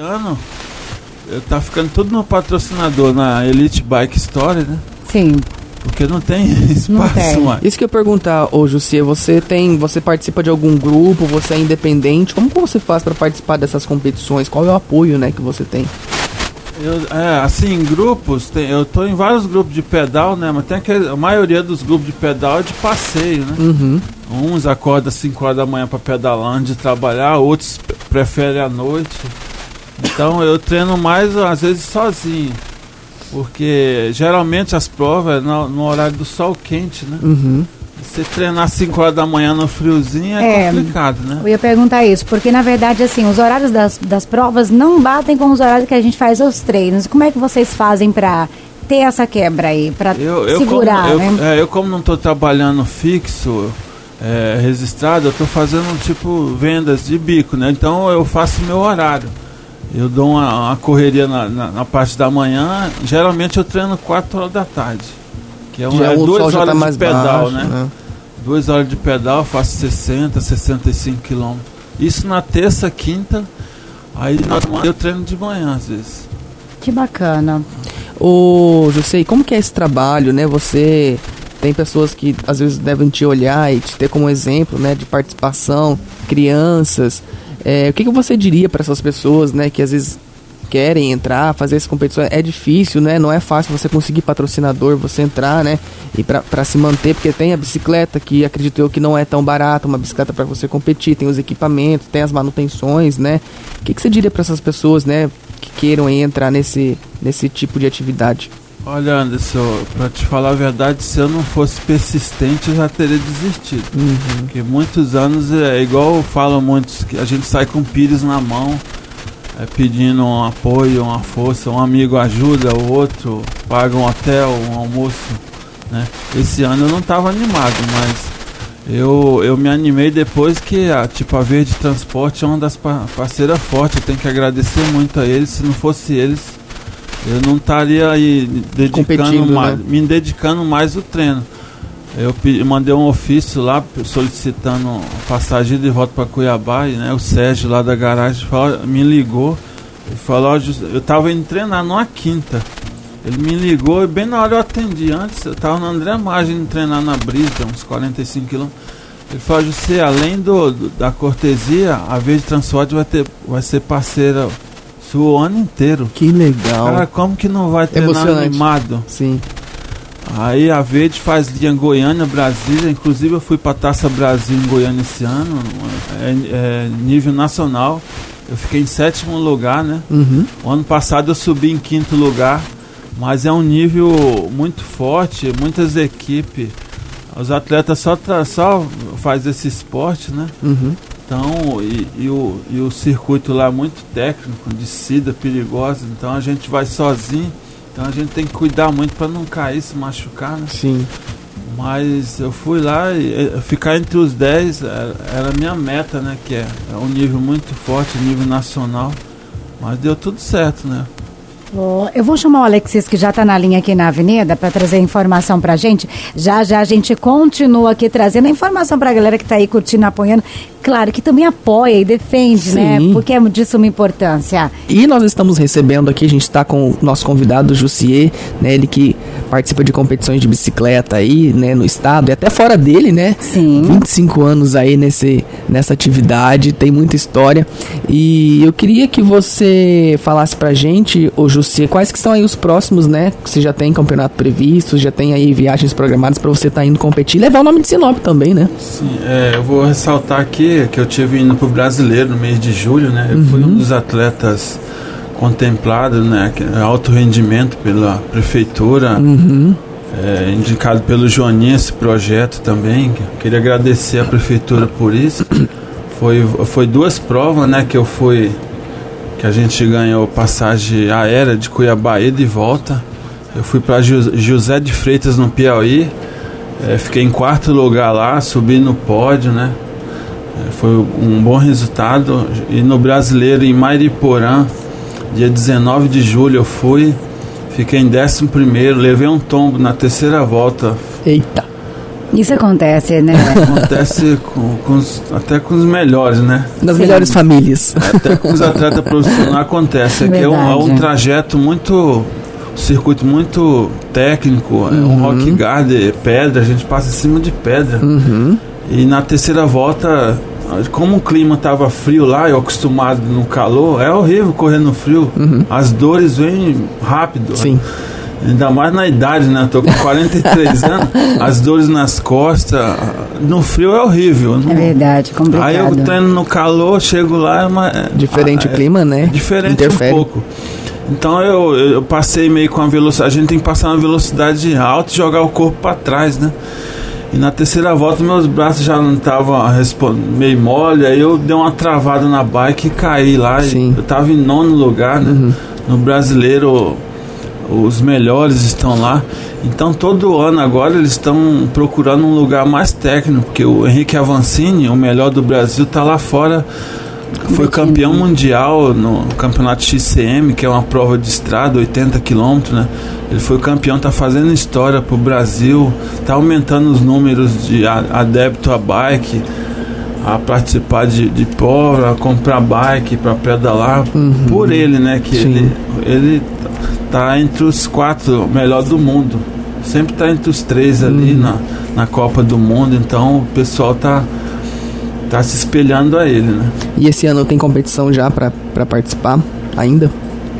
ano tá ficando tudo no patrocinador, na Elite Bike Story, né? Sim. Porque não tem espaço Não tem. mais. Isso que eu ia perguntar, ô Jussi, você tem, você participa de algum grupo, você é independente, como que você faz para participar dessas competições? Qual é o apoio, né, que você tem? Eu, é, assim, em grupos, tem, eu tô em vários grupos de pedal, né? Mas tem aquele, a maioria dos grupos de pedal é de passeio, né? Uhum. Uns acordam às 5 horas da manhã para pedalar antes de trabalhar, outros preferem à noite. Então eu treino mais às vezes sozinho. Porque geralmente as provas é no, no horário do sol quente, né? Uhum. Você treinar às 5 horas da manhã no friozinho é, É. complicado, né? Eu ia perguntar isso, porque na verdade, assim, os horários das, das provas não batem com os horários que a gente faz os treinos. Como é que vocês fazem pra ter essa quebra aí, eu, segurar, como, eu, né? é, eu como não estou trabalhando fixo, é, registrado, eu estou fazendo tipo vendas de bico, né? Então eu faço meu horário. Eu dou uma, uma correria na, na, na parte da manhã. Geralmente eu treino 4 horas da tarde. Que é, uma, Já é o duas já horas tá mais de pedal, baixo, né? Duas horas de pedal, eu faço 60, 65 quilômetros. Isso na terça, quinta. Aí eu treino de manhã às vezes. Que bacana. Ô, José, como que é esse trabalho, né? Você tem pessoas que às vezes devem te olhar e te ter como exemplo, né, de participação, crianças. É, o que, que você diria para essas pessoas, né, que às vezes querem entrar, fazer essa competição? É difícil, né? Não é fácil você conseguir patrocinador, você entrar, né, e para se manter, porque tem a bicicleta que acredito eu que não é tão barata, uma bicicleta para você competir, tem os equipamentos, tem as manutenções, né? O que, que você diria para essas pessoas, né, que queiram entrar nesse nesse tipo de atividade? Olha, Anderson, pra te falar a verdade, se eu não fosse persistente, eu já teria desistido. Porque muitos anos é igual falam muitos, que a gente sai com pires na mão, é, pedindo um apoio, uma força, um amigo ajuda, o outro paga um hotel, um almoço. Né? Esse ano eu não estava animado, mas eu, eu me animei depois que a, tipo, a Verde Transporte é uma das pa- parceiras fortes, eu tenho que agradecer muito a eles, se não fosse eles, eu não estaria aí dedicando mais, né? me dedicando mais ao treino. Eu mandei um ofício lá solicitando passagem de volta para Cuiabá e né, o Sérgio lá da garagem falou- me ligou e falou, eu estava indo treinar numa quinta. Ele me ligou e bem na hora eu atendi. Antes eu estava no André Margem treinar na Brisa, uns 45 quilômetros. Ele falou, José, além do, do- da cortesia, a Verde Transporte vai, ter, vai ser parceira o ano inteiro. Que legal. Cara, como que não vai Emocionante. animado? Sim. Aí a Verde faz linha Goiânia, Brasília. Inclusive eu fui para Taça Brasil em Goiânia esse ano, é, é nível nacional. Eu fiquei em sétimo lugar, né? Uhum. O ano passado eu subi em quinto lugar, mas é um nível muito forte, muitas equipes. Os atletas só, só faz esse esporte, né? Uhum. Então, e, e o, e o circuito lá é muito técnico, descida perigosa, então a gente vai sozinho, então a gente tem que cuidar muito para não cair, se machucar, né? Sim. Mas eu fui lá e ficar entre os 10 era, era a minha meta, né? Que é, é um nível muito forte, nível nacional. Mas deu tudo certo, né? Eu vou chamar o Alexis, que já está na linha aqui na avenida, para trazer informação para a gente. Já já a gente continua aqui trazendo a informação para a galera que está aí curtindo, apoiando. Claro que também apoia e defende, né? Sim. Porque é de suma importância. E nós estamos recebendo aqui, a gente está com o nosso convidado Jussier, né? Ele que participa de competições de bicicleta aí, né, no estado e até fora dele, né? Sim. 25 anos aí nesse, nessa atividade, tem muita história. E eu queria que você falasse pra gente, ô Jussier, quais que são aí os próximos, né? Que você já tem campeonato previsto, já tem aí viagens programadas pra você estar indo competir e levar o nome de Sinop também, né? Sim, é, eu vou ressaltar aqui que eu tive indo pro brasileiro no mês de julho, né? Eu fui um dos atletas contemplados, né? é Alto rendimento pela prefeitura, Uhum. é, indicado pelo Joaninha esse projeto também. Queria agradecer a prefeitura por isso. Foi, foi duas provas, né? Que eu fui, que a gente ganhou passagem aérea de Cuiabá e de volta. Eu fui para José de Freitas no Piauí. É, fiquei em quarto lugar lá, subi no pódio, né? É, foi um bom resultado. E no brasileiro, em Mairiporã, dia 19 de julho, eu fui. Fiquei em décimo primeiro, levei um tombo na terceira volta. Eita. Isso acontece, né? Acontece com, com os, até com os melhores, né? Nas Sim. melhores famílias. Até com os atletas profissionais acontece. É que é um, é um trajeto muito. um circuito muito técnico, é um Uhum. rock garden, pedra, a gente passa em cima de pedra. Uhum. E na terceira volta, como o clima estava frio lá, eu acostumado no calor, é horrível correr no frio. As dores vêm rápido. Uhum. Sim. Ainda mais na idade, né? Eu tô com 43 anos, as dores nas costas, no frio é horrível. É Não- verdade, complicado. Aí eu treino no calor, chego lá, é uma, é- Diferente ah, o é- clima, né? diferente Interfere. um pouco. Então eu, eu passei meio com a velocidade. A gente tem que passar uma velocidade alta e jogar o corpo para trás, né? E na terceira volta meus braços já não estavam meio mole, aí eu dei uma travada na bike e caí lá. Sim. Eu tava em nono lugar, né? No brasileiro os melhores estão lá. Então todo ano agora eles estão procurando um lugar mais técnico, porque o Henrique Avancini, o melhor do Brasil, está lá fora. Foi campeão mundial no campeonato XCM, que é uma prova de estrada, 80 quilômetros, né? Ele foi campeão, tá fazendo história pro Brasil, tá aumentando os números de adepto a bike, a participar de, de prova, a comprar bike para pedalar por ele, né? Que Sim. ele, ele tá entre os quatro melhor do mundo. Sempre tá entre os três ali na, na Copa do Mundo, então o pessoal tá, tá se espelhando a ele, né? E esse ano tem competição já pra participar ainda?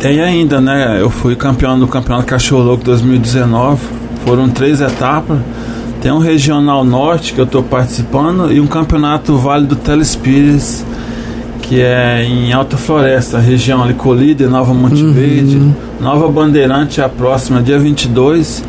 Tem ainda, né? Eu fui campeão do Campeonato Cachorro Louco 2019. Foram três etapas. Tem um Regional Norte que eu estou participando e um Campeonato Vale do Telespires, que é em Alta Floresta, região ali Colíder, Nova Monte Uhum. Verde. Nova Bandeirante é a próxima, dia 22.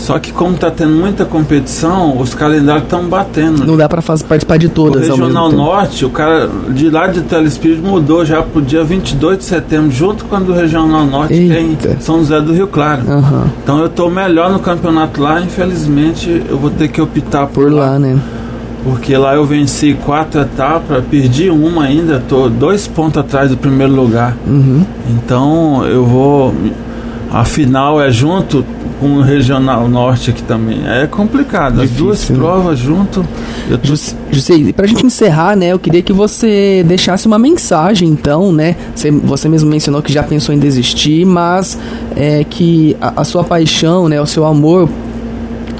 Só que como está tendo muita competição, os calendários estão batendo. Não dá fazer, participar de O todas mesmo Regional. Norte, o cara de lá de Telespírito mudou já pro dia 22 de setembro, junto com o do Regional Norte, que é em Eita. São José do Rio Claro. Aham. Então eu tô melhor no campeonato lá, infelizmente eu vou ter que optar por, Por lá, né? Porque lá eu venci quatro etapas, perdi uma ainda, tô dois pontos atrás do primeiro lugar. Uhum. Então eu vou. A final é junto com o Regional Norte aqui também. É complicado, as Difícil, duas né? provas junto. Eu tô José, e pra gente encerrar, né, eu queria que você deixasse uma mensagem, então, né? Você, você mesmo mencionou que já pensou em desistir, mas é que a, a sua paixão, né, o seu amor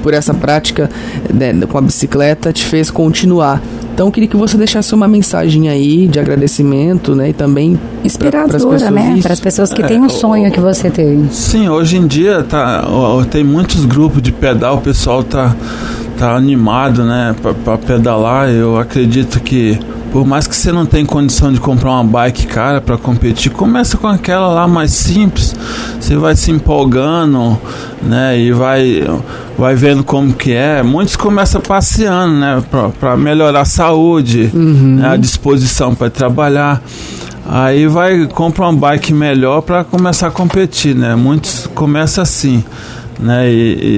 por essa prática né, com a bicicleta te fez continuar. Então eu queria que você deixasse uma mensagem aí de agradecimento, né, e também pra- Inspiradora, pessoas- né? Para as pessoas que É, têm um o- sonho que você tem. Sim, hoje em dia tá, ó, tem muitos grupos de pedal, o pessoal tá, tá animado, né, para pedalar. Eu acredito que por mais que você não tenha condição de comprar uma bike cara para competir, começa com aquela lá mais simples. Você vai se empolgando, né, e vai vai vendo como que é. Muitos começam passeando, né, para melhorar a saúde, né, a disposição para trabalhar. Aí vai compra uma bike melhor para começar a competir, né? Muitos começam assim, né? E,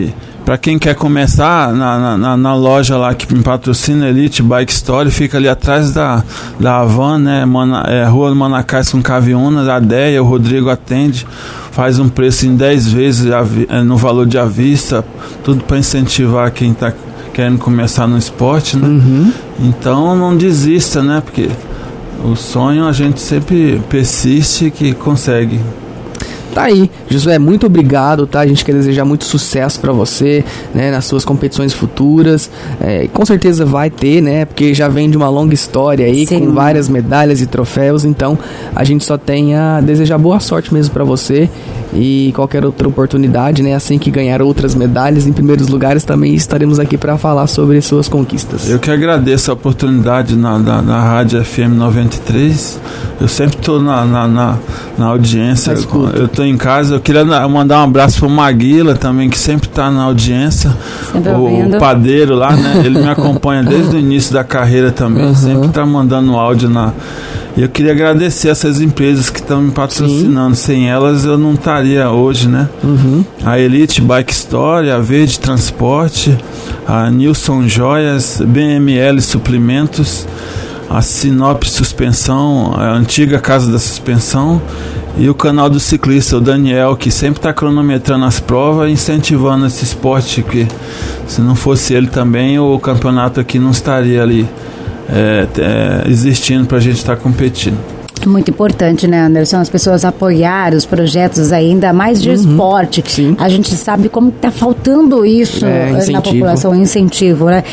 e para quem quer começar na, na- na, loja lá que me patrocina Elite Bike Store, fica ali atrás da da Avan, né? Mana, é, Rua Manacais com Caviúna, da Deia, o Rodrigo atende, faz um preço em 10 vezes a é, no valor de à vista, tudo para incentivar quem está querendo começar no esporte, né? Uhum. Então não desista, né? Porque o sonho a gente sempre persiste que consegue. Tá aí, Josué, muito obrigado, tá? A gente quer desejar muito sucesso pra você, né, nas suas competições futuras. É, com certeza vai ter, né? Porque já vem de uma longa história aí, Sim. com várias medalhas e troféus. Então, a gente só tem a desejar boa sorte mesmo pra você e qualquer outra oportunidade, né? Assim que ganhar outras medalhas em primeiros lugares, também estaremos aqui pra falar sobre suas conquistas. Eu que agradeço a oportunidade na, na, na Rádio FM 93. Eu sempre estou na, na, na, na audiência. Eu estou em casa. Eu queria mandar um abraço pro Maguila também, que sempre está na audiência. O ouvindo. padeiro lá, né? Ele me acompanha desde o início da carreira também. Uhum. Sempre está mandando áudio na. E eu queria agradecer essas empresas que estão me patrocinando. Sem elas eu não estaria hoje, né? Uhum. a Elite Bike Store, a Verde Transporte, a Nilson Joias, BML Suprimentos, a Sinop Suspensão, a antiga Casa da Suspensão, e o canal do ciclista, o Daniel, que sempre está cronometrando as provas, incentivando esse esporte, que se não fosse ele também, o campeonato aqui não estaria ali é, é, existindo para a gente estar tá competindo. Muito importante, né, Anderson? As pessoas apoiar os projetos ainda mais de uhum, esporte. Sim. A gente sabe como está faltando isso é, na população, incentivo, né?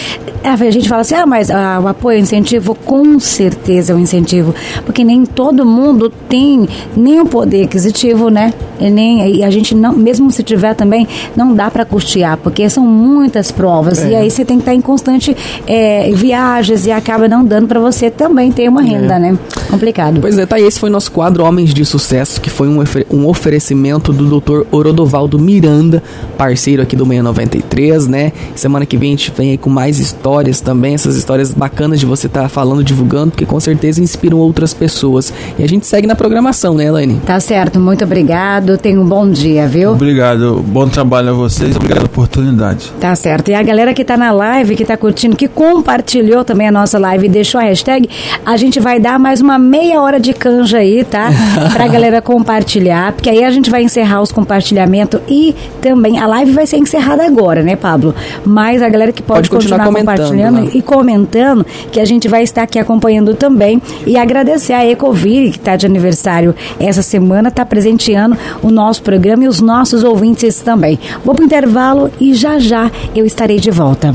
A gente fala assim, ah, mas ah, o apoio, o incentivo, com certeza é um incentivo, porque nem todo mundo tem nem o poder aquisitivo, né? E nem e a gente não, mesmo se tiver também, não dá para custear, porque são muitas provas é. e aí você tem que estar em constante é, viagens e acaba não dando para você também ter uma renda, é. né? Complicado. Pois é, tá. Esse foi nosso quadro Homens de Sucesso, que foi um, um oferecimento do Dr. Orodovaldo Miranda, parceiro aqui do 693, né? Semana que vem a gente vem aí com mais histórias também, essas histórias bacanas de você estar tá falando, divulgando, porque com certeza inspiram outras pessoas. E a gente segue na programação, né, Elaine? Tá certo, muito obrigado. Tenha um bom dia, viu? Obrigado. Bom trabalho a vocês. Obrigado pela oportunidade. Tá certo. E a galera que tá na live, que tá curtindo, que compartilhou também a nossa live e deixou a hashtag, a gente vai dar mais uma meia hora de canja aí, tá? pra galera compartilhar, porque aí a gente vai encerrar os compartilhamentos e também a live vai ser encerrada agora, né, Pablo? Mas a galera que pode, pode continuar, continuar compartilhando compartilhando né? e comentando, que a gente vai estar aqui acompanhando também. E agradecer a Ecovir, que está de aniversário essa semana, está presenteando o nosso programa e os nossos ouvintes também. Vou para o intervalo e já já eu estarei de volta.